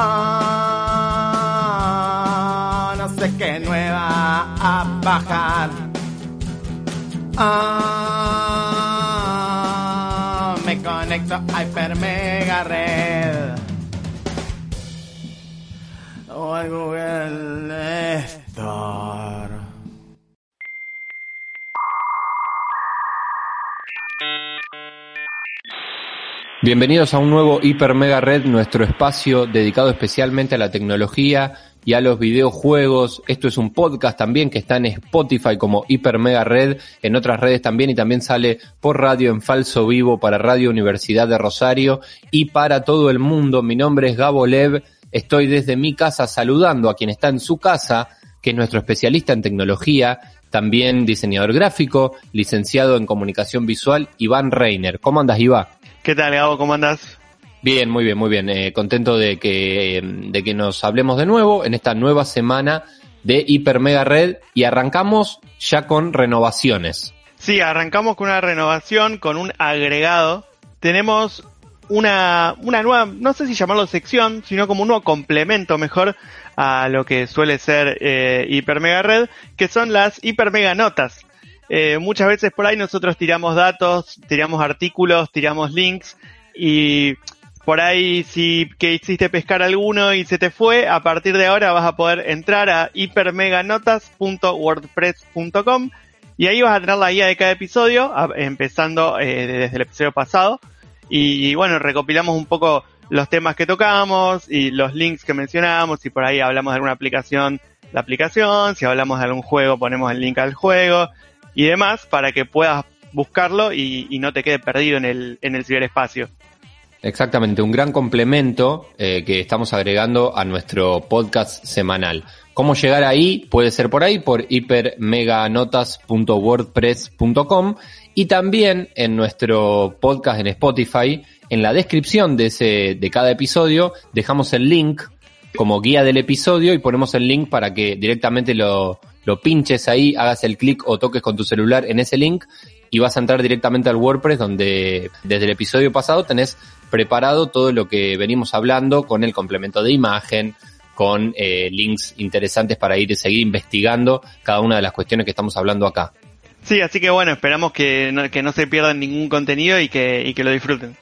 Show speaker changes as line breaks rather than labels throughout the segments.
Ah, no sé qué nueva a bajar. Ah, me conecto a Hyper Mega Red. O al Google
Bienvenidos a un nuevo Hiper Mega Red, nuestro espacio dedicado especialmente a la tecnología y a los videojuegos. Esto es un podcast también que está en Spotify como Hiper Mega Red, en otras redes también y también sale por radio en falso vivo para Radio Universidad de Rosario y para todo el mundo. Mi nombre es Gabo Lev, estoy desde mi casa saludando a quien está en su casa, que es nuestro especialista en tecnología, también diseñador gráfico, licenciado en comunicación visual, Iván Reiner. ¿Cómo andas, Iván?
¿Qué tal, Gabo? ¿Cómo andas?
Bien, muy bien, muy bien. Eh, contento de que, de que nos hablemos de nuevo en esta nueva semana de Hiper Mega Red y arrancamos ya con renovaciones.
Sí, arrancamos con una renovación, con un agregado. Tenemos una, una nueva, no sé si llamarlo sección, sino como un nuevo complemento mejor a lo que suele ser eh, Hiper Mega Red, que son las Hiper Mega Notas. Eh, muchas veces por ahí nosotros tiramos datos, tiramos artículos, tiramos links y por ahí si que pescar alguno y se te fue, a partir de ahora vas a poder entrar a hipermeganotas.wordpress.com y ahí vas a tener la guía de cada episodio, empezando eh, desde el episodio pasado. Y, bueno, recopilamos un poco los temas que tocamos y los links que mencionamos, y por ahí hablamos de alguna aplicación, la aplicación, si hablamos de algún juego, ponemos el link al juego y demás para que puedas buscarlo y, no te quede perdido en el, en el ciberespacio.
Exactamente, un gran complemento eh, que estamos agregando a nuestro podcast semanal. ¿Cómo llegar ahí? Puede ser por ahí, por hipermeganotas.wordpress.com y también en nuestro podcast en Spotify, en la descripción de, ese, de cada episodio, dejamos el link como guía del episodio y ponemos el link para que directamente lo, lo pinches ahí, hagas el clic o toques con tu celular en ese link y vas a entrar directamente al WordPress donde desde el episodio pasado tenés preparado todo lo que venimos hablando con el complemento de imagen, con eh, links interesantes para ir y seguir investigando cada una de las cuestiones que estamos hablando acá.
Sí, así que bueno, esperamos que no, que no se pierdan ningún contenido y que, y que lo disfruten.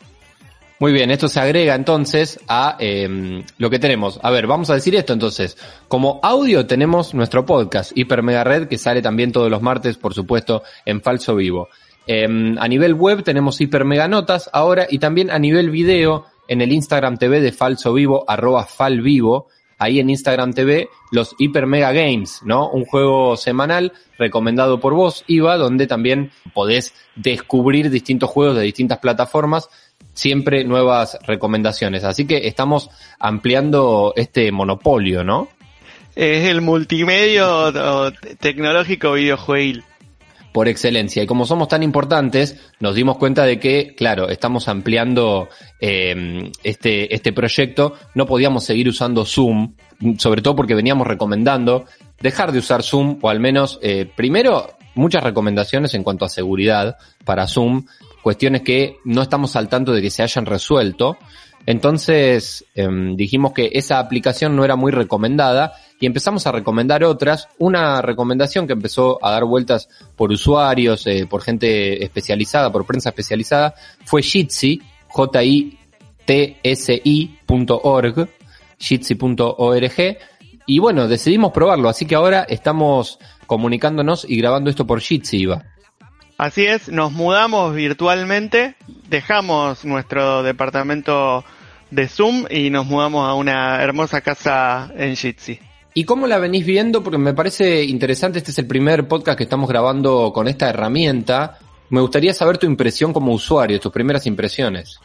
Muy bien, esto se agrega entonces a eh, lo que tenemos. A ver, vamos a decir esto entonces. Como audio tenemos nuestro podcast, Hiper Mega Red, que sale también todos los martes, por supuesto, en falso vivo. Eh, a nivel web tenemos Hiper Mega Notas ahora y también a nivel video en el Instagram TV de falso vivo, arroba falvivo. Ahí en Instagram TV, los Hyper Mega Games, ¿no? Un juego semanal recomendado por vos, Iva, donde también podés descubrir distintos juegos de distintas plataformas siempre nuevas recomendaciones. Así que estamos ampliando este monopolio, ¿no?
Es el multimedio tecnológico videojueguil.
Por excelencia. Y como somos tan importantes, nos dimos cuenta de que, claro, estamos ampliando eh, este, este proyecto. No podíamos seguir usando Zoom, sobre todo porque veníamos recomendando dejar de usar Zoom, o al menos, eh, primero, muchas recomendaciones en cuanto a seguridad para Zoom, cuestiones que no estamos al tanto de que se hayan resuelto. Entonces eh, dijimos que esa aplicación no era muy recomendada y empezamos a recomendar otras. Una recomendación que empezó a dar vueltas por usuarios, eh, por gente especializada, por prensa especializada, fue Jitsi, J-I-T-S-I.org, jitsi.org. Y bueno, decidimos probarlo, así que ahora estamos comunicándonos y grabando esto por Jitsi, Iva.
Así es, nos mudamos virtualmente, dejamos nuestro departamento de Zoom y nos mudamos a una hermosa casa en Jitsi.
¿Y cómo la venís viendo? Porque me parece interesante, este es el primer podcast que estamos grabando con esta herramienta. Me gustaría saber tu impresión como usuario, tus primeras impresiones.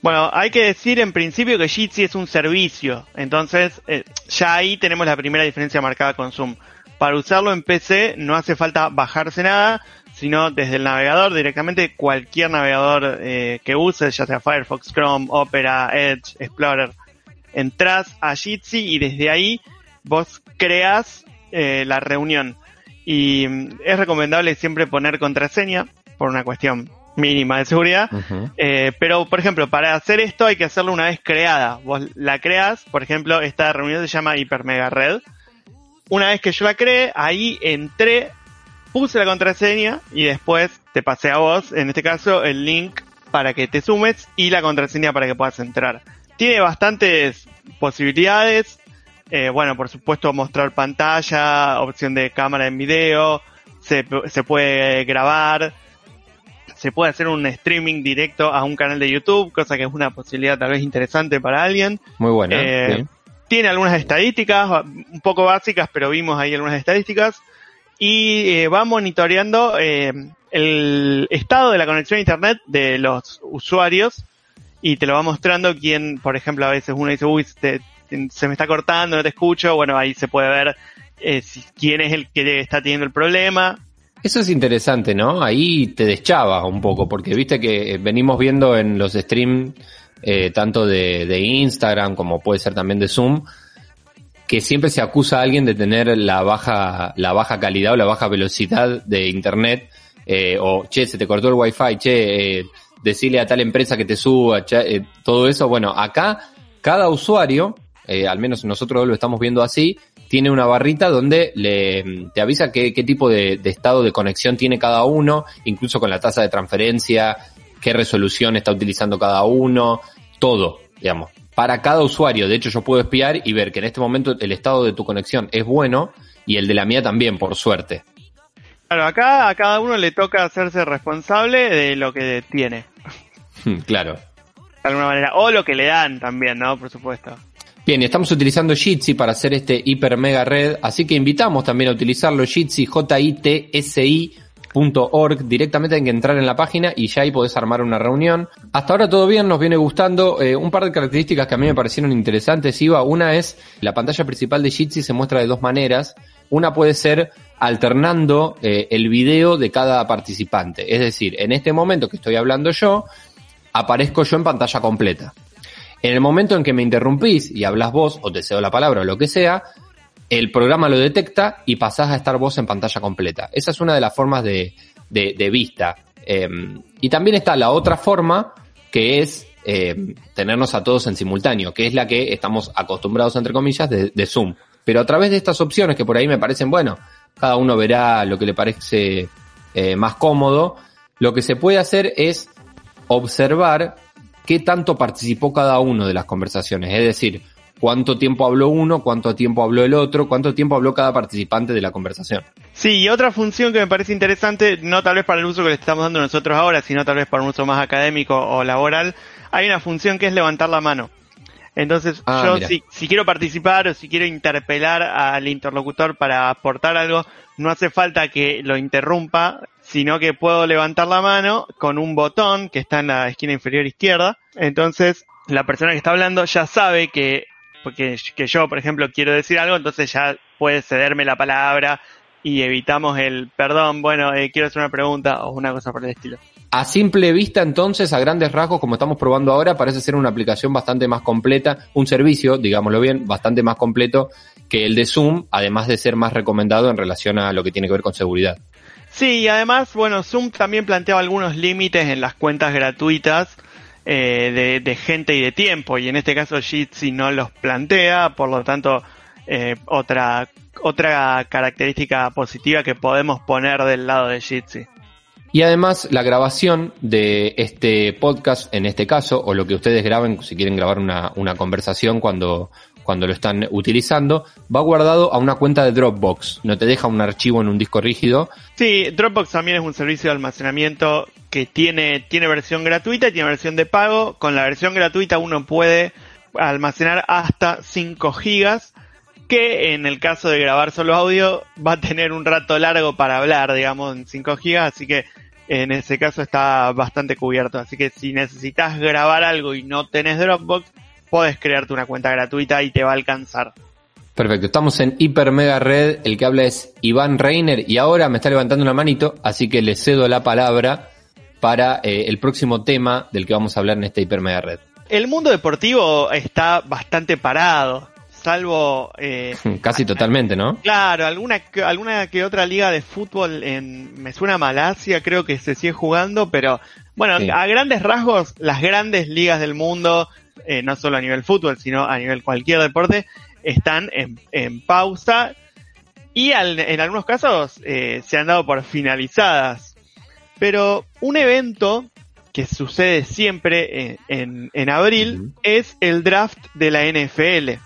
Bueno, hay que decir en principio que Jitsi es un servicio, entonces eh, ya ahí tenemos la primera diferencia marcada con Zoom. Para usarlo en PC no hace falta bajarse nada, sino desde el navegador directamente cualquier navegador eh, que uses, ya sea Firefox, Chrome, Opera, Edge, Explorer, entras a Jitsi y desde ahí vos creas eh, la reunión. Y mm, es recomendable siempre poner contraseña por una cuestión mínima de seguridad. eh, pero, por ejemplo, para hacer esto hay que hacerlo una vez creada. Vos la creas, por ejemplo, esta reunión se llama Hyper Mega Red. Una vez que yo la creé, ahí entré, puse la contraseña y después te pasé a vos, en este caso, el link para que te sumes y la contraseña para que puedas entrar. Tiene bastantes posibilidades. Eh, bueno, por supuesto, mostrar pantalla, opción de cámara en video, se, se puede grabar, se puede hacer un streaming directo a un canal de YouTube, cosa que es una posibilidad tal vez interesante para alguien.
Muy buena.
Eh. Tiene algunas estadísticas, un poco básicas, pero vimos ahí algunas estadísticas. Y eh, va monitoreando eh, el estado de la conexión a Internet de los usuarios y te lo va mostrando quién, por ejemplo, a veces uno dice, uy, se me está cortando, no te escucho. Bueno, ahí se puede ver eh, quién es el que está teniendo el problema.
Eso es interesante, ¿no? Ahí te deschaba un poco, porque viste que venimos viendo en los streams, tanto de, de Instagram como puede ser también de Zoom, que siempre se acusa a alguien de tener la baja, la baja calidad o la baja velocidad de internet, eh, o che, se te cortó el wifi, che, eh, decirle a tal empresa que te suba, che, eh, todo eso. Bueno, acá cada usuario, eh, al menos nosotros lo estamos viendo así, tiene una barrita donde le, te avisa qué, qué tipo de, de estado de conexión tiene cada uno, incluso con la tasa de transferencia, qué resolución está utilizando cada uno, todo, digamos. Para cada usuario, de hecho yo puedo espiar y ver que en este momento el estado de tu conexión es bueno y el de la mía también, por suerte.
Claro, acá a cada uno le toca hacerse responsable de lo que tiene,
claro.
de alguna manera. O lo que le dan también, ¿no? Por supuesto.
Bien, estamos utilizando Jitsi para hacer este hiper mega red, así que invitamos también a utilizarlo Jitsi, J-I-T-S-I.org, directamente hay que entrar en la página y ya ahí podés armar una reunión. Hasta ahora todo bien, nos viene gustando. Eh, un par de características que a mí me parecieron interesantes, Iba. Una es, la pantalla principal de Jitsi se muestra de dos maneras. Una puede ser alternando eh, el video de cada participante. Es decir, en este momento que estoy hablando yo, aparezco yo en pantalla completa. En el momento en que me interrumpís y hablas vos, o te cedo la palabra o lo que sea, el programa lo detecta y pasás a estar vos en pantalla completa. Esa es una de las formas de, de, de vista. Eh, y también está la otra forma, que es eh, tenernos a todos en simultáneo, que es la que estamos acostumbrados, entre comillas, de, de Zoom. Pero a través de estas opciones que por ahí me parecen, bueno, cada uno verá lo que le parece eh, más cómodo, lo que se puede hacer es observar qué tanto participó cada uno de las conversaciones. Es decir, cuánto tiempo habló uno, cuánto tiempo habló el otro, cuánto tiempo habló cada participante de la conversación.
Sí, y otra función que me parece interesante, no tal vez para el uso que le estamos dando nosotros ahora, sino tal vez para un uso más académico o laboral, hay una función que es levantar la mano. Entonces,
Ah,
yo si quiero participar o si quiero interpelar al interlocutor para aportar algo, no hace falta que lo interrumpa, sino que puedo levantar la mano con un botón que está en la esquina inferior izquierda. Entonces, la persona que está hablando ya sabe que, porque, que yo, por ejemplo, quiero decir algo, entonces ya puede cederme la palabra y evitamos el perdón, bueno, eh, quiero hacer una pregunta o una cosa por el estilo.
A simple vista, entonces, a grandes rasgos, como estamos probando ahora, parece ser una aplicación bastante más completa, un servicio, digámoslo bien, bastante más completo que el de Zoom, además de ser más recomendado en relación a lo que tiene que ver con seguridad.
Sí, y además, bueno, Zoom también planteaba algunos límites en las cuentas gratuitas eh, de, gente y de tiempo, y en este caso Jitsi no los plantea, por lo tanto, eh, otra, otra característica positiva que podemos poner del lado de Jitsi.
Y además, la grabación de este podcast, en este caso, o lo que ustedes graben, si quieren grabar una, una conversación cuando, cuando lo están utilizando, va guardado a una cuenta de Dropbox. No te deja un archivo en un disco rígido.
Sí, Dropbox también es un servicio de almacenamiento que tiene, tiene versión gratuita y tiene versión de pago. Con la versión gratuita uno puede almacenar hasta 5 gigas, que en el caso de grabar solo audio va a tener un rato largo para hablar, digamos, en 5 gigas, así que en ese caso está bastante cubierto. Así que si necesitas grabar algo y no tenés Dropbox, podés crearte una cuenta gratuita y te va a alcanzar.
Perfecto, estamos en Hiper Mega Red, el que habla es Iván Reiner y ahora me está levantando una manito, así que le cedo la palabra para eh, el próximo tema del que vamos a hablar en esta Hiper Mega Red.
El mundo deportivo está bastante parado, salvo...
Eh, Casi totalmente, ¿no?
Claro, alguna, alguna que otra liga de fútbol en, me suena Malasia, creo que se sigue jugando, pero bueno, a grandes rasgos, las grandes ligas del mundo, eh, no solo a nivel fútbol, sino a nivel cualquier deporte, están en, pausa y en algunos casos eh, se han dado por finalizadas. Pero un evento que sucede siempre en, en, abril es el draft de la NFL.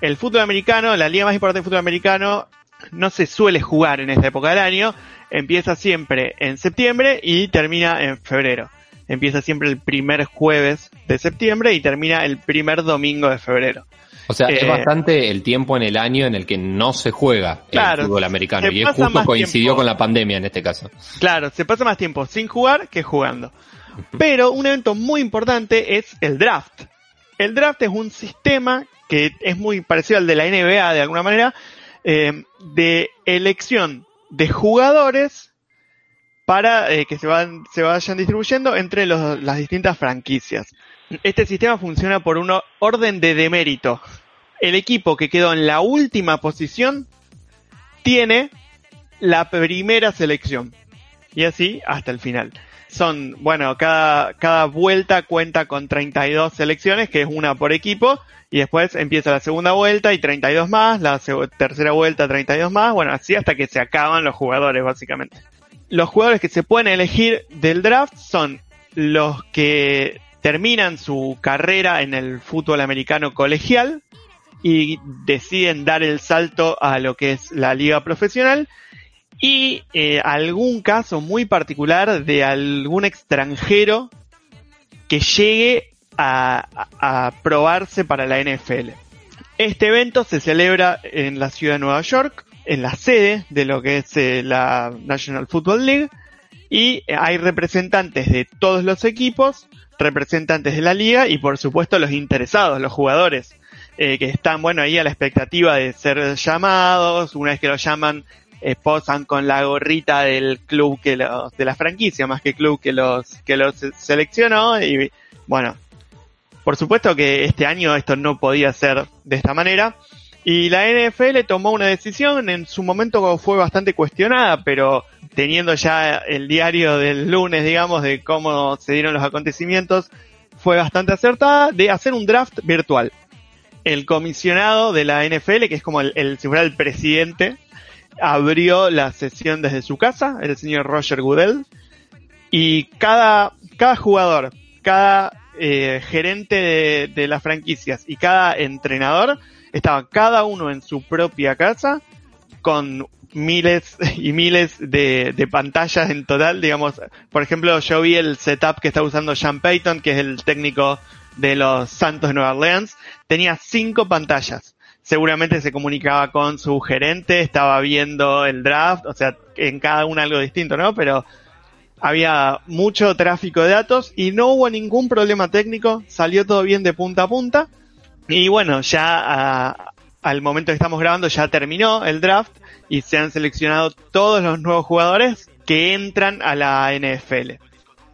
El fútbol americano, la liga más importante del fútbol americano, no se suele jugar en esta época del año. Empieza siempre en septiembre y termina en febrero. Empieza siempre el primer jueves de septiembre y termina el primer domingo de febrero.
O sea, es eh, bastante el tiempo en el año en el que no se juega el fútbol americano. Y es justo coincidió con la pandemia en este caso.
Claro, se pasa más tiempo sin jugar que jugando. Pero un evento muy importante es el draft. El draft es un sistema que es muy parecido al de la NBA de alguna manera, eh, de elección de jugadores para eh, que se, van, se vayan distribuyendo entre las distintas franquicias. Este sistema funciona por un orden de demérito. El equipo que quedó en la última posición tiene la primera selección. Y así hasta el final. Son, bueno, cada, cada vuelta cuenta con 32 selecciones, que es una por equipo, y después empieza la segunda vuelta y 32 más, la tercera vuelta 32 más, bueno, así hasta que se acaban los jugadores, básicamente. Los jugadores que se pueden elegir del draft son los que terminan su carrera en el fútbol americano colegial y deciden dar el salto a lo que es la liga profesional y eh, algún caso muy particular de algún extranjero que llegue a, a, probarse para la NFL. Este evento se celebra en la ciudad de Nueva York, en la sede de lo que es eh, la National Football League, y hay representantes de todos los equipos representantes de la liga y por supuesto los interesados, los jugadores, eh, que están, bueno, ahí a la expectativa de ser llamados, una vez que los llaman, eh, posan con la gorrita del club que los, de la franquicia, más que club que los, que los seleccionó y bueno, por supuesto que este año esto no podía ser de esta manera. Y la NFL tomó una decisión, en su momento fue bastante cuestionada, pero teniendo ya el diario del lunes, digamos, de cómo se dieron los acontecimientos, fue bastante acertada de hacer un draft virtual. El comisionado de la NFL, que es como el, si fuera el presidente, abrió la sesión desde su casa, el señor Roger Goodell, y cada, cada jugador, cada eh, gerente de las franquicias y cada entrenador estaban cada uno en su propia casa con miles y miles de, pantallas en total, digamos, por ejemplo, yo vi el setup que está usando Sean Payton, que es el técnico de los Santos de Nueva Orleans, tenía cinco pantallas. Seguramente se comunicaba con su gerente, estaba viendo el draft, o sea, en cada una algo distinto, ¿no? Pero había mucho tráfico de datos y no hubo ningún problema técnico, salió todo bien de punta a punta y bueno, ya al momento que estamos grabando ya terminó el draft y se han seleccionado todos los nuevos jugadores que entran a la NFL.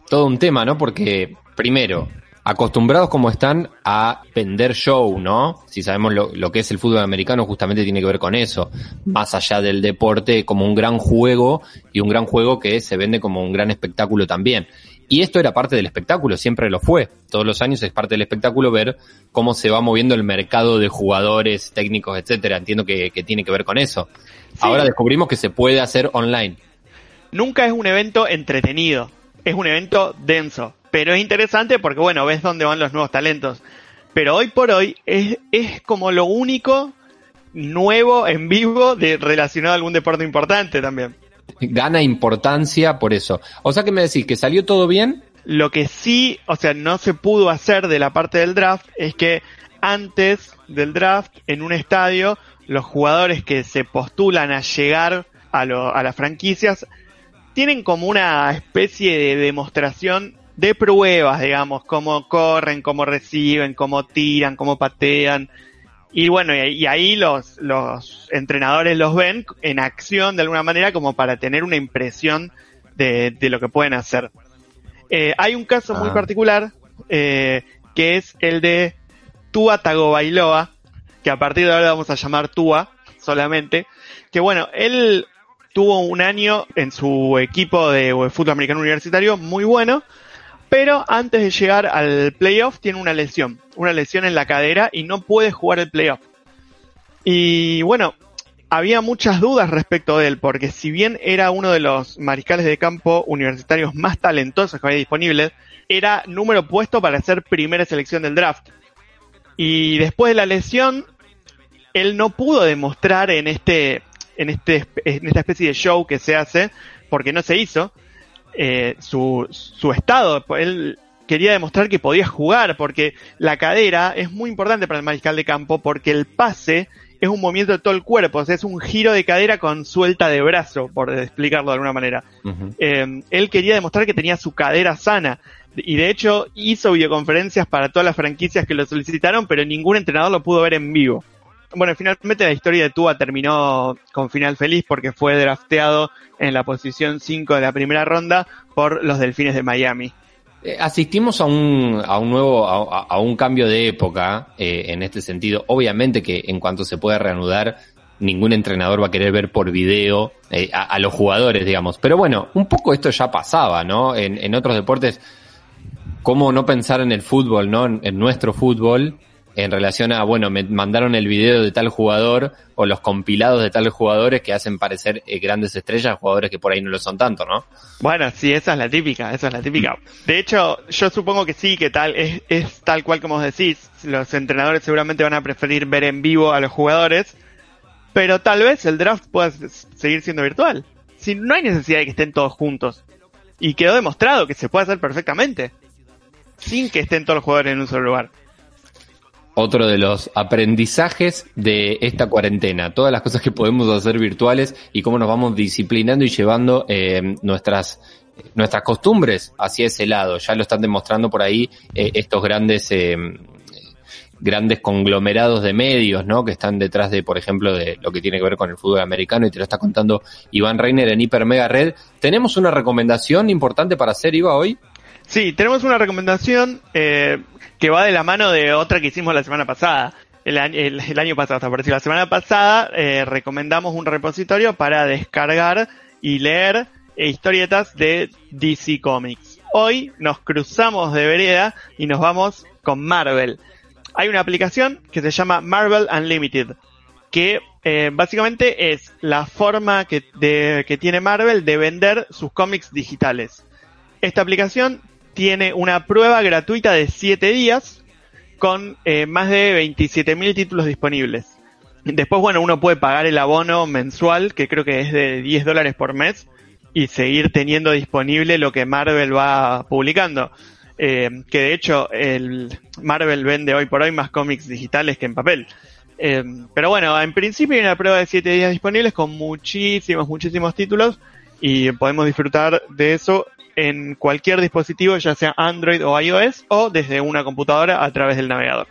Todo un tema, ¿no? Porque primero, acostumbrados como están a vender show, ¿no? Si sabemos lo, lo, que es el fútbol americano, justamente tiene que ver con eso. Más allá del deporte, como un gran juego y un gran juego que se vende como un gran espectáculo también. Y esto era parte del espectáculo, siempre lo fue. Todos los años es parte del espectáculo ver cómo se va moviendo el mercado de jugadores, técnicos, etcétera. Entiendo que, tiene que ver con eso. Ahora descubrimos que se puede hacer online.
Nunca es un evento entretenido, es un evento denso, pero es interesante porque bueno, ves dónde van los nuevos talentos. Pero hoy por hoy es, es como lo único nuevo en vivo de relacionado a algún deporte importante también
gana importancia por eso. O sea que me decís que salió todo bien.
Lo que sí, o sea, no se pudo hacer de la parte del draft es que antes del draft, en un estadio, los jugadores que se postulan a llegar a, lo, a las franquicias tienen como una especie de demostración de pruebas, digamos, cómo corren, cómo reciben, cómo tiran, cómo patean. Y bueno, y, ahí los, los entrenadores los ven en acción de alguna manera como para tener una impresión de, de lo que pueden hacer. Eh, hay un caso muy
Ah.
particular eh, que es el de Tua Tagovailoa, que a partir de ahora vamos a llamar Tua solamente, que bueno, él tuvo un año en su equipo de fútbol americano universitario muy bueno, pero antes de llegar al playoff tiene una lesión, una lesión en la cadera y no puede jugar el playoff. Y bueno, había muchas dudas respecto de él, porque si bien era uno de los mariscales de campo universitarios más talentosos que había disponibles, era número puesto para ser primera selección del draft. Y después de la lesión, él no pudo demostrar en este, en este, en esta especie de show que se hace, porque no se hizo, eh, su, su estado. Él quería demostrar que podía jugar, porque la cadera es muy importante para el mariscal de campo, porque el pase es un movimiento de todo el cuerpo, o sea, es un giro de cadera con suelta de brazo, por explicarlo de alguna manera. Eh, él quería demostrar que tenía su cadera sana. Y de hecho hizo videoconferencias para todas las franquicias que lo solicitaron, pero ningún entrenador lo pudo ver en vivo. Bueno, finalmente la historia de Tua terminó con final feliz porque fue drafteado en la posición 5 de la primera ronda por los Delfines de Miami.
Eh, Asistimos a un, a un nuevo, a, un cambio de época eh, en este sentido. Obviamente que en cuanto se pueda reanudar, ningún entrenador va a querer ver por video eh, a, los jugadores, digamos. Pero bueno, un poco esto ya pasaba, ¿no? En, en otros deportes, ¿cómo no pensar en el fútbol, ¿no? En nuestro fútbol, en relación a, bueno, me mandaron el video de tal jugador o los compilados de tales jugadores que hacen parecer eh, grandes estrellas, jugadores que por ahí no lo son tanto, ¿no?
Bueno, sí, esa es la típica, esa es la típica. De hecho, yo supongo que sí, que tal, es, es tal cual como decís. Los entrenadores seguramente van a preferir ver en vivo a los jugadores, pero tal vez el draft pueda seguir siendo virtual. Si no hay necesidad de que estén todos juntos. Y quedó demostrado que se puede hacer perfectamente. Sin que estén todos los jugadores en un solo lugar.
Otro de los aprendizajes de esta cuarentena, todas las cosas que podemos hacer virtuales y cómo nos vamos disciplinando y llevando eh, nuestras nuestras costumbres hacia ese lado. Ya lo están demostrando por ahí eh, estos grandes eh, grandes conglomerados de medios, ¿no? Que están detrás de, por ejemplo, de lo que tiene que ver con el fútbol americano y te lo está contando Iván Reiner en Hiper Mega Red. Tenemos una recomendación importante para hacer, Iva, hoy.
Sí, tenemos una recomendación eh, que va de la mano de otra que hicimos la semana pasada. El, el año pasado, hasta por decir, la semana pasada eh, recomendamos un repositorio para descargar y leer eh, historietas de DC Comics. Hoy nos cruzamos de vereda y nos vamos con Marvel. Hay una aplicación que se llama Marvel Unlimited, que eh, básicamente es la forma que, de- que tiene Marvel de vender sus cómics digitales. Esta aplicación tiene una prueba gratuita de 7 días con eh, más de 27.000 títulos disponibles. Después, bueno, uno puede pagar el abono mensual, que creo que es de 10 dólares por mes, y seguir teniendo disponible lo que Marvel va publicando. Eh, que de hecho, el Marvel vende hoy por hoy más cómics digitales que en papel. Eh, pero bueno, en principio hay una prueba de 7 días disponibles con muchísimos, muchísimos títulos y podemos disfrutar de eso en cualquier dispositivo, ya sea Android o iOS, o desde una computadora a través del navegador.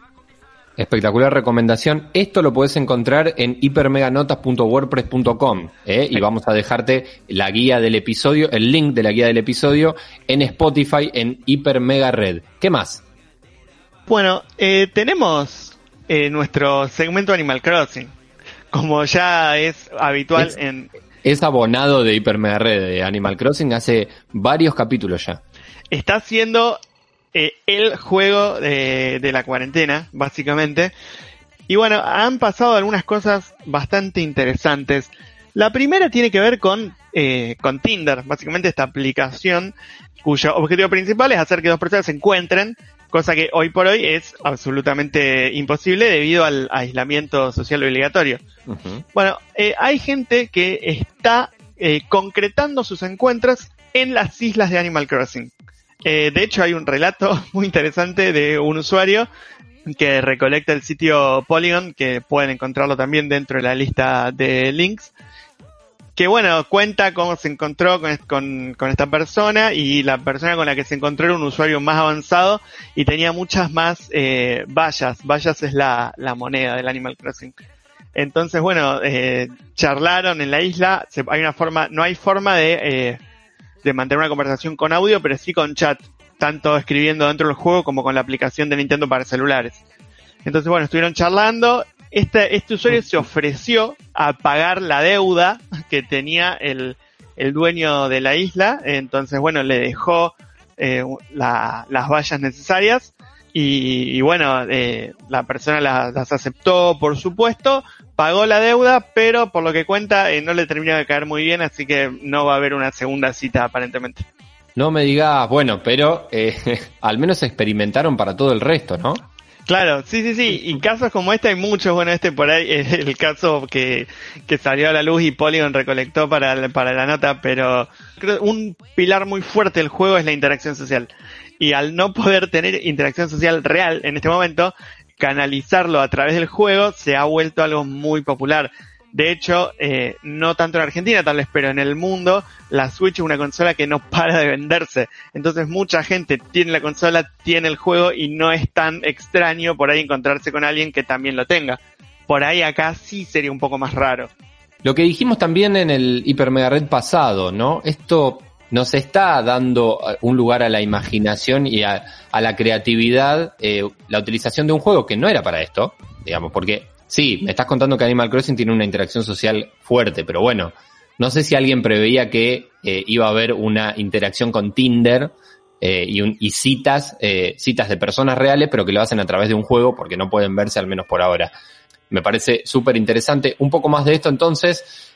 Espectacular recomendación. Esto lo puedes encontrar en hipermeganotas.wordpress.com ¿eh? y vamos a dejarte la guía del episodio, el link de la guía del episodio en Spotify en Hipermega Red. ¿Qué más?
Bueno, eh, tenemos eh, nuestro segmento Animal Crossing. Como ya es habitual
Es-
en...
Es abonado de Hipermega Red de Animal Crossing hace varios capítulos ya.
Está siendo eh, el juego de, de la cuarentena, básicamente. Y bueno, han pasado algunas cosas bastante interesantes. La primera tiene que ver con, eh, con Tinder, básicamente esta aplicación cuyo objetivo principal es hacer que dos personas se encuentren, cosa que hoy por hoy es absolutamente imposible debido al aislamiento social obligatorio. Bueno, eh, hay gente que está eh, concretando sus encuentros en las islas de Animal Crossing. Eh, de hecho, hay un relato muy interesante de un usuario que recolecta el sitio Polygon, que pueden encontrarlo también dentro de la lista de links, que bueno, cuenta cómo se encontró con, esta persona y la persona con la que se encontró era un usuario más avanzado y tenía muchas más eh, vallas. Vallas es la, la moneda del Animal Crossing. Entonces, bueno, eh, charlaron en la isla. hay una forma, no hay forma de, eh, de mantener una conversación con audio, pero sí con chat, tanto escribiendo dentro del juego como con la aplicación de Nintendo para celulares. Entonces, bueno, estuvieron charlando este, este usuario se ofreció a pagar la deuda que tenía el, el dueño de la isla, entonces bueno, le dejó eh, las vallas necesarias y, bueno, eh, la persona las, aceptó por supuesto, pagó la deuda, pero por lo que cuenta eh, no le terminó de caer muy bien, así que no va a haber una segunda cita aparentemente.
No me digas, bueno, pero al menos experimentaron para todo el resto, ¿no?
Claro, sí, sí, sí. Y casos como este hay muchos. Bueno, este por ahí es el caso que, que salió a la luz y Polygon recolectó para, para la nota, pero creo un pilar muy fuerte del juego es la interacción social. Y al no poder tener interacción social real en este momento, canalizarlo a través del juego se ha vuelto algo muy popular. De hecho, eh, no tanto en Argentina tal vez, pero en el mundo, la Switch es una consola que no para de venderse. Entonces mucha gente tiene la consola, tiene el juego y no es tan extraño por ahí encontrarse con alguien que también lo tenga. Por ahí acá sí sería un poco más raro.
Lo que dijimos también en el Hiper Mega Red pasado, ¿no? Esto nos está dando eh, un lugar a la imaginación y a, la creatividad, eh, la utilización de un juego que no era para esto, digamos, porque Sí, me estás contando que Animal Crossing tiene una interacción social fuerte, pero bueno, no sé si alguien preveía que eh, iba a haber una interacción con Tinder eh, y, citas, eh, citas de personas reales, pero que lo hacen a través de un juego porque no pueden verse al menos por ahora. Me parece súper interesante. Un poco más de esto entonces,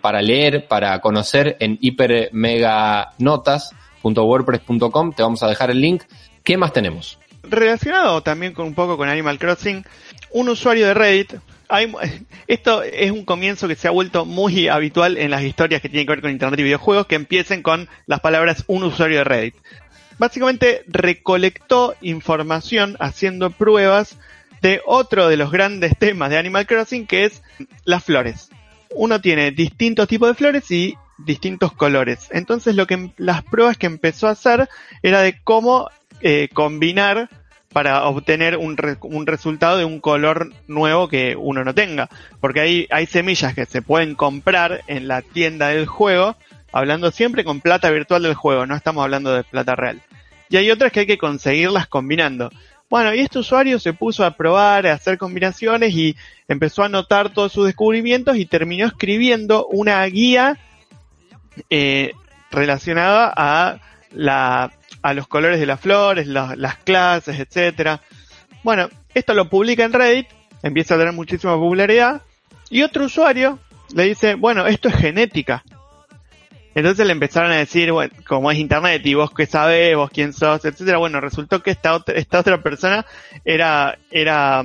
para leer, para conocer en hipermeganotas.wordpress.com, te vamos a dejar el link. ¿Qué más tenemos?
Relacionado también con un poco con Animal Crossing, un usuario de Reddit, esto es un comienzo que se ha vuelto muy habitual en las historias que tienen que ver con Internet y videojuegos, que empiecen con las palabras un usuario de Reddit. Básicamente recolectó información haciendo pruebas de otro de los grandes temas de Animal Crossing, que es las flores. Uno tiene distintos tipos de flores y distintos colores. Entonces lo que las pruebas que empezó a hacer era de cómo eh, combinar para obtener un, un, resultado de un color nuevo que uno no tenga. Porque hay, hay semillas que se pueden comprar en la tienda del juego, hablando siempre con plata virtual del juego, no estamos hablando de plata real. Y hay otras que hay que conseguirlas combinando. Bueno, y este usuario se puso a probar, a hacer combinaciones y empezó a anotar todos sus descubrimientos y terminó escribiendo una guía eh, relacionada a la a los colores de las flores, las clases, etcétera. Bueno, esto lo publica en Reddit, empieza a tener muchísima popularidad, y otro usuario le dice, bueno, esto es genética. Entonces le empezaron a decir, bueno, como es internet y vos qué sabés, vos quién sos, etcétera. Bueno, resultó que esta otra, esta otra persona era, era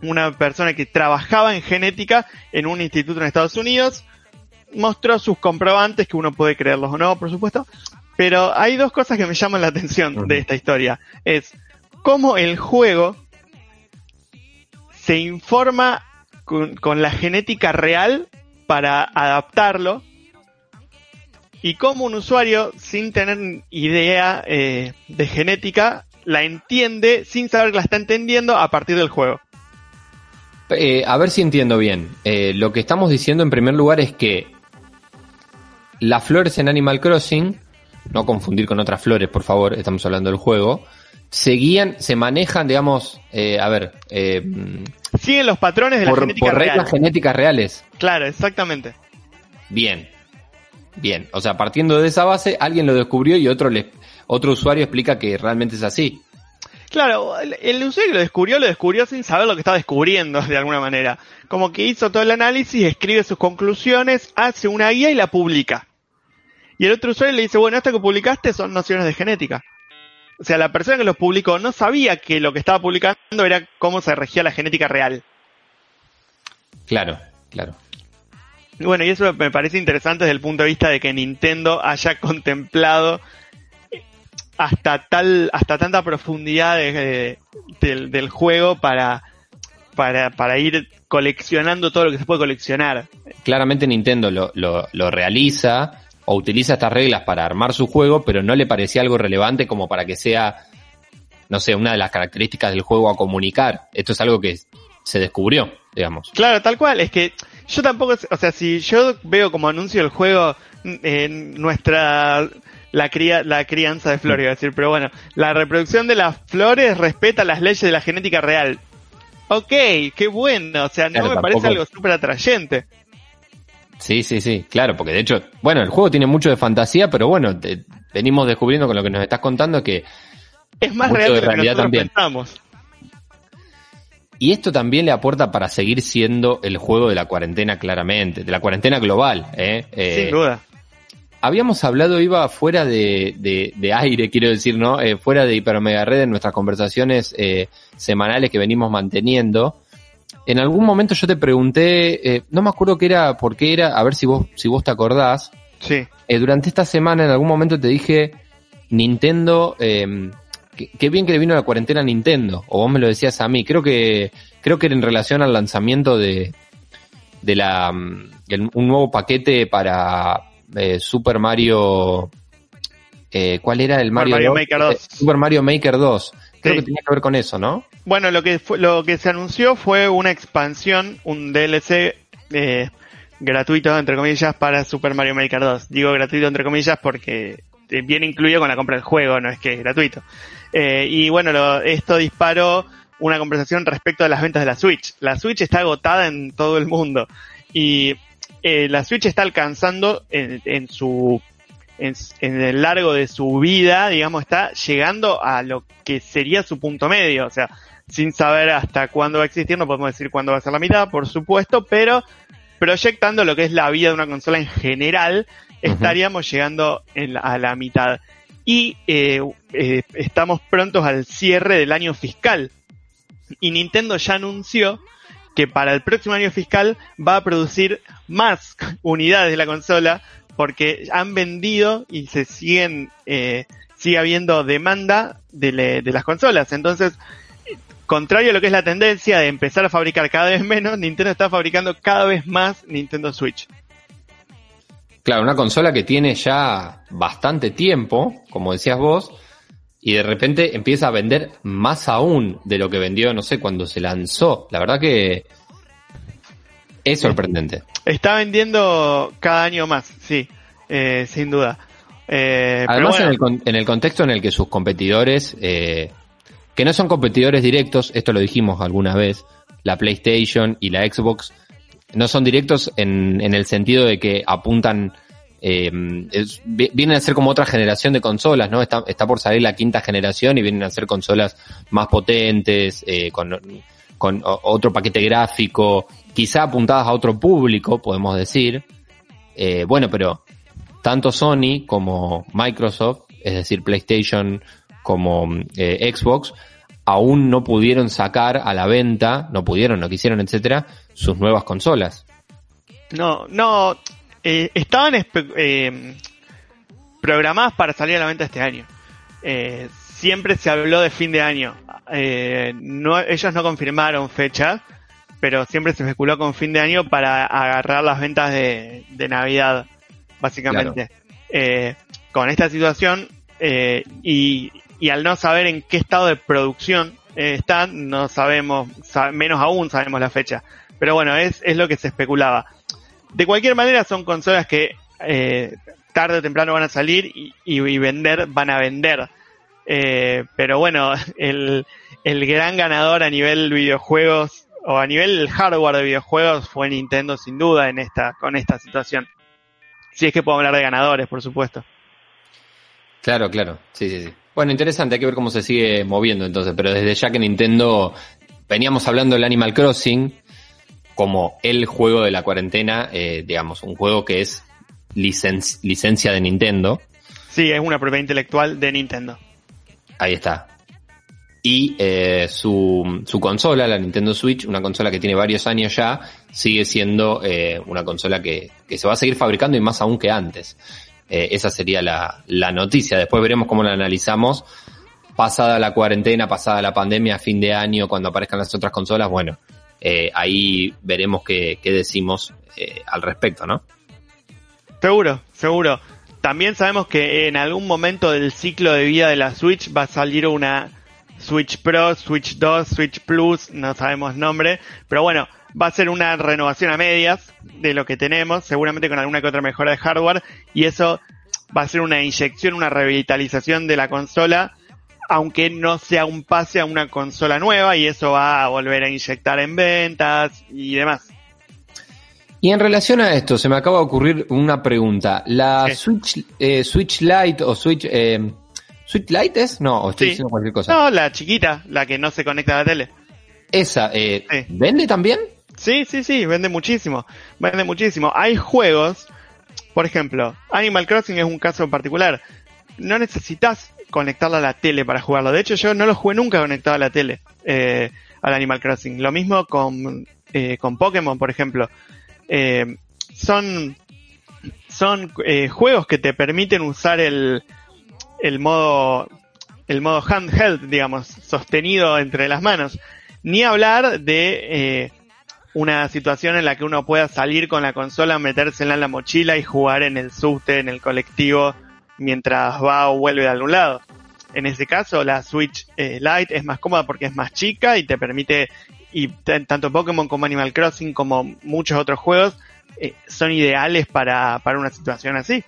una persona que trabajaba en genética en un instituto en Estados Unidos, mostró sus comprobantes, que uno puede creerlos o no, por supuesto, pero hay dos cosas que me llaman la atención de esta historia. Es cómo el juego se informa con, la genética real para adaptarlo y cómo un usuario sin tener idea eh, de genética la entiende sin saber que la está entendiendo a partir del juego.
Eh, a ver si entiendo bien. Eh, lo que estamos diciendo en primer lugar es que las flores en Animal Crossing no confundir con otras flores, por favor, estamos hablando del juego, seguían, se manejan, digamos, eh, a ver... Eh,
Siguen los patrones de la genética
por reglas genéticas reales.
Claro, exactamente.
Bien, bien. O sea, partiendo de esa base, alguien lo descubrió y otro, le, otro usuario explica que realmente es así.
Claro, el, el usuario que lo descubrió, lo descubrió sin saber lo que estaba descubriendo, de alguna manera. Como que hizo todo el análisis, escribe sus conclusiones, hace una guía y la publica. Y el otro usuario le dice, bueno, esto que publicaste son nociones de genética. O sea, la persona que los publicó no sabía que lo que estaba publicando era cómo se regía la genética real.
Claro, claro.
Bueno, y eso me parece interesante desde el punto de vista de que Nintendo haya contemplado hasta tal, hasta tanta profundidad del, juego para, para, para ir coleccionando todo lo que se puede coleccionar.
claramente Nintendo lo, lo, lo realiza o utiliza estas reglas para armar su juego, pero no le parecía algo relevante como para que sea, no sé, una de las características del juego a comunicar. Esto es algo que se descubrió, digamos.
Claro, tal cual. Es que yo tampoco, o sea, si yo veo como anuncio el juego en nuestra la cría, la crianza de flores, iba a decir, pero bueno, la reproducción de las flores respeta las leyes de la genética real. Ok, qué bueno, o sea, no
Claro,
me parece algo súper atrayente.
Sí, sí, sí, claro, porque de hecho, bueno, el juego tiene mucho de fantasía, pero bueno, te- venimos descubriendo con lo que nos estás contando que
Es más real
de
que
realidad
nosotros
también.
pensamos.
Y esto también le aporta para seguir siendo el juego de la cuarentena claramente, de la cuarentena global. ¿eh? Eh,
Sin duda.
Habíamos hablado, iba fuera de, de- de aire, quiero decir, ¿no? Eh, fuera de Hiper Mega Red en nuestras conversaciones eh, semanales que venimos manteniendo. En algún momento yo te pregunté, eh, no me acuerdo qué era, por qué era, a ver si vos, si vos te acordás.
Sí.
Eh, durante esta semana en algún momento te dije, Nintendo, eh, que- qué bien que le vino la cuarentena a Nintendo, o vos me lo decías a mí, creo que, creo que era en relación al lanzamiento de, de la, mm, el- un nuevo paquete para eh, Super Mario, ¿cuál era el Mario,
Mario
2?
Maker 2.
Eh, Super Mario Maker 2. Creo
Sí.
que tenía que ver con eso, ¿no?
Bueno, lo que fue- lo que se anunció fue una expansión, un DLC eh, gratuito entre comillas para Super Mario Maker 2. Digo gratuito entre comillas porque eh, viene incluido con la compra del juego, no es que es gratuito. Eh, y bueno, lo- esto disparó una conversación respecto a las ventas de la Switch. La Switch está agotada en todo el mundo y eh, la Switch está alcanzando en, en su en, en el largo de su vida, digamos, está llegando a lo que sería su punto medio. O sea, sin saber hasta cuándo va a existir, no podemos decir cuándo va a ser la mitad, por supuesto, pero proyectando lo que es la vida de una consola en general, estaríamos llegando en a la mitad. Y eh, eh, estamos prontos al cierre del año fiscal. Y Nintendo ya anunció que para el próximo año fiscal va a producir más unidades de la consola porque han vendido y se siguen eh, sigue habiendo demanda de, le- de las consolas. Entonces, contrario a lo que es la tendencia de empezar a fabricar cada vez menos, Nintendo está fabricando cada vez más Nintendo Switch.
Claro, una consola que tiene ya bastante tiempo, como decías vos, y de repente empieza a vender más aún de lo que vendió, no sé, cuando se lanzó. La verdad que es sorprendente.
Está vendiendo cada año más, sí, eh, sin duda. Eh, pero
Además,
bueno,
en, el, en el contexto en el que sus competidores, eh, que no son competidores directos, esto lo dijimos alguna vez, la PlayStation y la Xbox, no son directos en, en el sentido de que apuntan, eh, es- vienen a ser como otra generación de consolas, ¿no? Está, está por salir la quinta generación y vienen a ser consolas más potentes, eh, con, con otro paquete gráfico, quizá apuntadas a otro público, podemos decir. Eh, bueno, pero tanto Sony como Microsoft, es decir, PlayStation como eh, Xbox, aún no pudieron sacar a la venta, no pudieron, no quisieron, etcétera, sus nuevas consolas.
No, no, eh, estaban eh, programadas para salir a la venta este año. Eh, siempre se habló de fin de año. Eh, no, ellos no confirmaron fecha, pero siempre se especuló con fin de año para agarrar las ventas de, de Navidad, básicamente. Eh, con esta situación eh, y, y al no saber en qué estado de producción eh, están, no sabemos, sa- menos aún sabemos la fecha. Pero bueno, es, es lo que se especulaba. De cualquier manera son consolas que tarde o temprano van a salir y, y- y vender, van a vender. Eh, pero bueno, el, el gran ganador a nivel videojuegos o a nivel hardware de videojuegos fue Nintendo sin duda en esta, con esta situación. Si es que puedo hablar de ganadores, por supuesto.
Claro, claro, sí, sí, sí. Bueno, interesante, hay que ver cómo se sigue moviendo entonces, pero desde ya que Nintendo, veníamos hablando del Animal Crossing como el juego de la cuarentena, eh, digamos, un juego que es licen- licencia de Nintendo.
Sí, es una propiedad intelectual de Nintendo.
Ahí está. Y eh, su, su consola, la Nintendo Switch, una consola que tiene varios años ya, sigue siendo eh, una consola que, se va a seguir fabricando y más aún que antes. Eh, esa sería la, noticia. Después veremos cómo la analizamos. Pasada la cuarentena, pasada la pandemia, fin de año, cuando aparezcan las otras consolas, bueno, ahí veremos qué, decimos al respecto, ¿no?
Seguro, seguro. También sabemos que en algún momento del ciclo de vida de la Switch va a salir una Switch Pro, Switch 2, Switch Plus, no sabemos nombre, pero bueno, va a ser una renovación a medias de lo que tenemos, seguramente con alguna que otra mejora de hardware, y eso va a ser una inyección, una revitalización de la consola, aunque no sea un pase a una consola nueva, y eso va a volver a inyectar en ventas y demás.
Y en relación a esto, se me acaba de ocurrir una pregunta. ¿La Switch, eh, Switch Lite o Switch... Eh, ¿Switch Lite es? No, o estoy diciendo cualquier cosa.
No, la chiquita, la que no se conecta a la tele.
¿Esa eh, vende también?
Sí, sí, sí, vende muchísimo. Vende muchísimo. Hay juegos, por ejemplo, Animal Crossing es un caso particular. No necesitas conectarla a la tele para jugarlo. De hecho, yo no lo jugué nunca conectado a la tele, eh, al Animal Crossing. Lo mismo con, eh, con Pokémon, por ejemplo. Eh, son son eh, juegos que te permiten usar el, el modo el modo handheld, digamos, sostenido entre las manos. Ni hablar de eh, una situación en la que uno pueda salir con la consola, metérsela en la mochila y jugar en el subte, en el colectivo, mientras va o vuelve de algún lado. En ese caso, la Switch Lite es más cómoda porque es más chica y te permite y tanto Pokémon como Animal Crossing como muchos otros juegos eh, son ideales para, para, una situación así.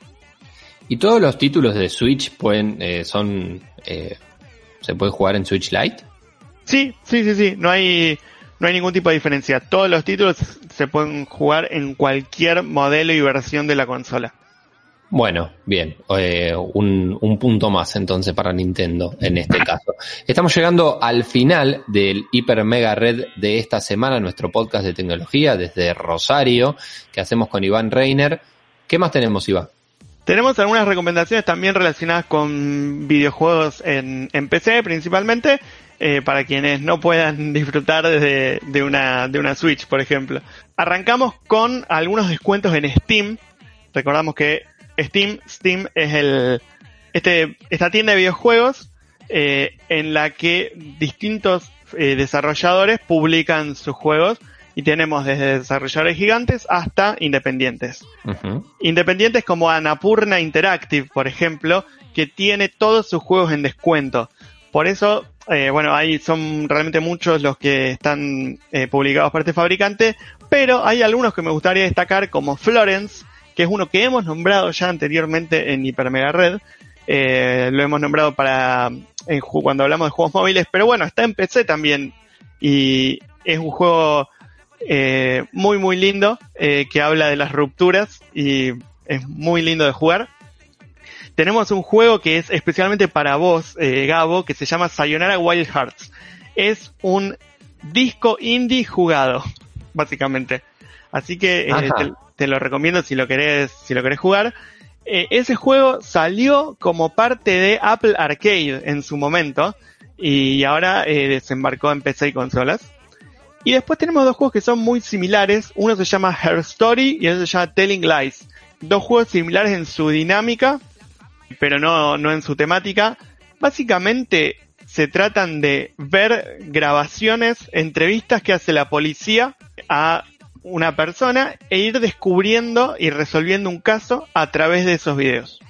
¿Y todos los títulos de Switch pueden eh, son eh, se puede jugar en Switch Lite?
Sí, sí, sí, sí, no hay no hay ningún tipo de diferencia. Todos los títulos se pueden jugar en cualquier modelo y versión de la consola.
Bueno, bien, eh, un, un, punto más entonces para Nintendo en este caso. Estamos llegando al final del Hiper Mega Red de esta semana, nuestro podcast de tecnología desde Rosario, que hacemos con Iván Reiner. ¿Qué más tenemos, Iván?
Tenemos algunas recomendaciones también relacionadas con videojuegos en, en PC principalmente, eh, para quienes no puedan disfrutar de, de, una, de una Switch, por ejemplo. Arrancamos con algunos descuentos en Steam. Recordamos que Steam, Steam es el, este, esta tienda de videojuegos eh, en la que distintos eh, desarrolladores publican sus juegos y tenemos desde desarrolladores gigantes hasta independientes. Independientes como Anapurna Interactive, por ejemplo, que tiene todos sus juegos en descuento. Por eso, eh, bueno, ahí son realmente muchos los que están eh, publicados por este fabricante, pero hay algunos que me gustaría destacar como Florence, que es uno que hemos nombrado ya anteriormente en Hiper Mega Red. Eh, lo hemos nombrado para en, cuando hablamos de juegos móviles, pero bueno, está en PC también y es un juego eh, muy muy lindo eh, que habla de las rupturas y es muy lindo de jugar. Tenemos un juego que es especialmente para vos, Gabo, que se llama Sayonara Wild Hearts. Es un disco indie jugado, básicamente. Así que te, te, lo recomiendo si lo querés, si lo jugar. Eh, ese juego salió como parte de Apple Arcade en su momento y ahora eh, desembarcó en PC y consolas. Y después tenemos dos juegos que son muy similares. Uno se llama Her Story y otro se llama Telling Lies. Dos juegos similares en su dinámica, pero no, no en su temática. Básicamente se tratan de ver grabaciones, entrevistas que hace la policía a una persona e ir descubriendo y resolviendo un caso a través de esos videos.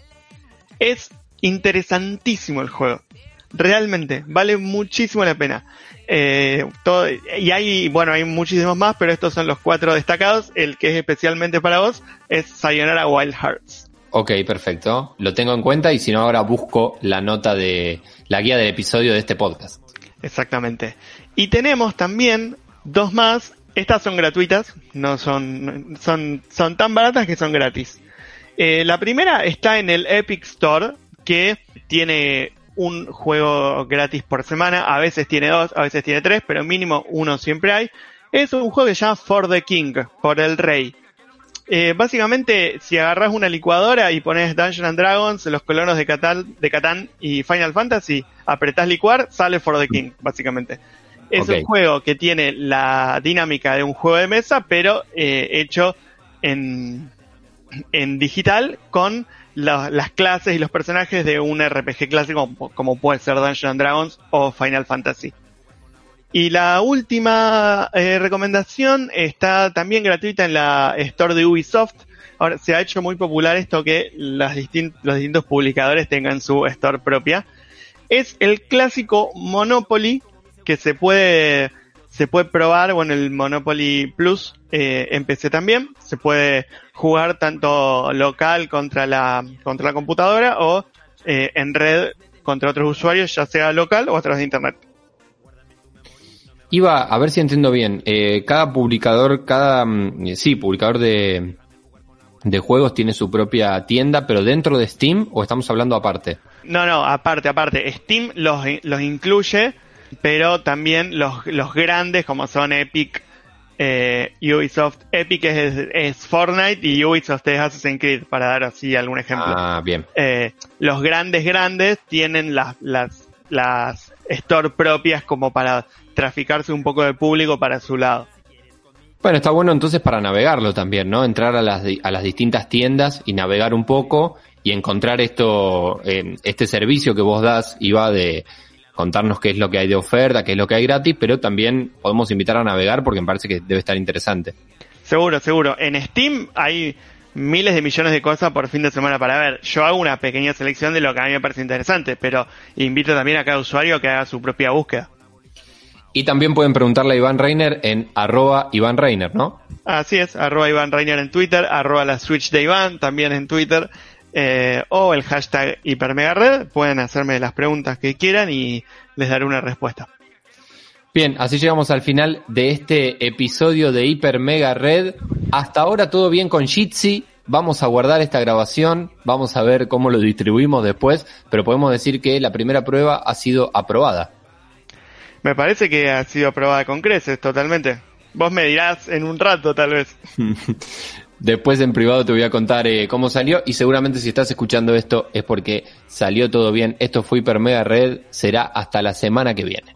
Es interesantísimo el juego. Realmente, vale muchísimo la pena. Eh, todo, y hay, bueno, hay muchísimos más, pero estos son los cuatro destacados. El que es especialmente para vos es Sayonara Wild Hearts.
Ok, perfecto. Lo tengo en cuenta y si no, ahora busco la nota de la guía del episodio de este podcast.
Exactamente. Y tenemos también dos más estas son gratuitas, no son, son, son tan baratas que son gratis. Eh, la primera está en el Epic Store, que tiene un juego gratis por semana, a veces tiene dos, a veces tiene tres, pero mínimo uno siempre hay. Es un juego que se llama For the King, por el rey. Eh, básicamente, si agarras una licuadora y pones Dungeons and Dragons, los colonos de Catán, de Catán y Final Fantasy, apretás licuar, sale For the King, básicamente. Es okay. un juego que tiene la dinámica de un juego de mesa, pero eh, hecho en, en digital con la, las clases y los personajes de un RPG clásico como, como puede ser Dungeons and Dragons o Final Fantasy. Y la última eh, recomendación está también gratuita en la store de Ubisoft. Ahora se ha hecho muy popular esto que las los distintos publicadores tengan su store propia. Es el clásico Monopoly que se puede se puede probar, bueno, el Monopoly Plus eh, en PC también. Se puede jugar tanto local contra la contra la computadora o eh, en red contra otros usuarios, ya sea local o a través de internet.
Iba a ver si entiendo bien. Eh, cada publicador, cada mm, sí, publicador de, de juegos tiene su propia tienda, pero dentro de Steam o estamos hablando aparte.
No, no, aparte, aparte. Steam los, los incluye, pero también los, los grandes como son Epic, eh, Ubisoft. Epic es, es, Fortnite y Ubisoft es Assassin's Creed, para dar así algún ejemplo.
Ah, bien.
Eh, los grandes, grandes tienen las, las, las store propias como para traficarse un poco de público para su lado.
Bueno, está bueno entonces para navegarlo también, ¿no? Entrar a las, a las distintas tiendas y navegar un poco y encontrar esto, eh, este servicio que vos das y va de contarnos qué es lo que hay de oferta, qué es lo que hay gratis, pero también podemos invitar a navegar porque me parece que debe estar interesante.
Seguro, seguro. En Steam hay miles de millones de cosas por fin de semana para ver. Yo hago una pequeña selección de lo que a mí me parece interesante, pero invito también a cada usuario que haga su propia búsqueda.
Y también pueden preguntarle a Iván Reiner en arroba Iván Reiner, ¿no?
Así es, arroba Iván Reiner en Twitter, arroba la Switch de Iván también en Twitter, eh, o el hashtag Hipermegared. Pueden hacerme las preguntas que quieran y les daré una respuesta.
Bien, así llegamos al final de este episodio de Hiper Mega Red. Hasta ahora todo bien con Jitsi. Vamos a guardar esta grabación, vamos a ver cómo lo distribuimos después, pero podemos decir que la primera prueba ha sido aprobada.
Me parece que ha sido aprobada con creces, totalmente. Vos me dirás en un rato, tal vez.
Después en privado te voy a contar eh, cómo salió y seguramente si estás escuchando esto es porque salió todo bien. Esto fue Hiper Mega Red. Será hasta la semana que viene.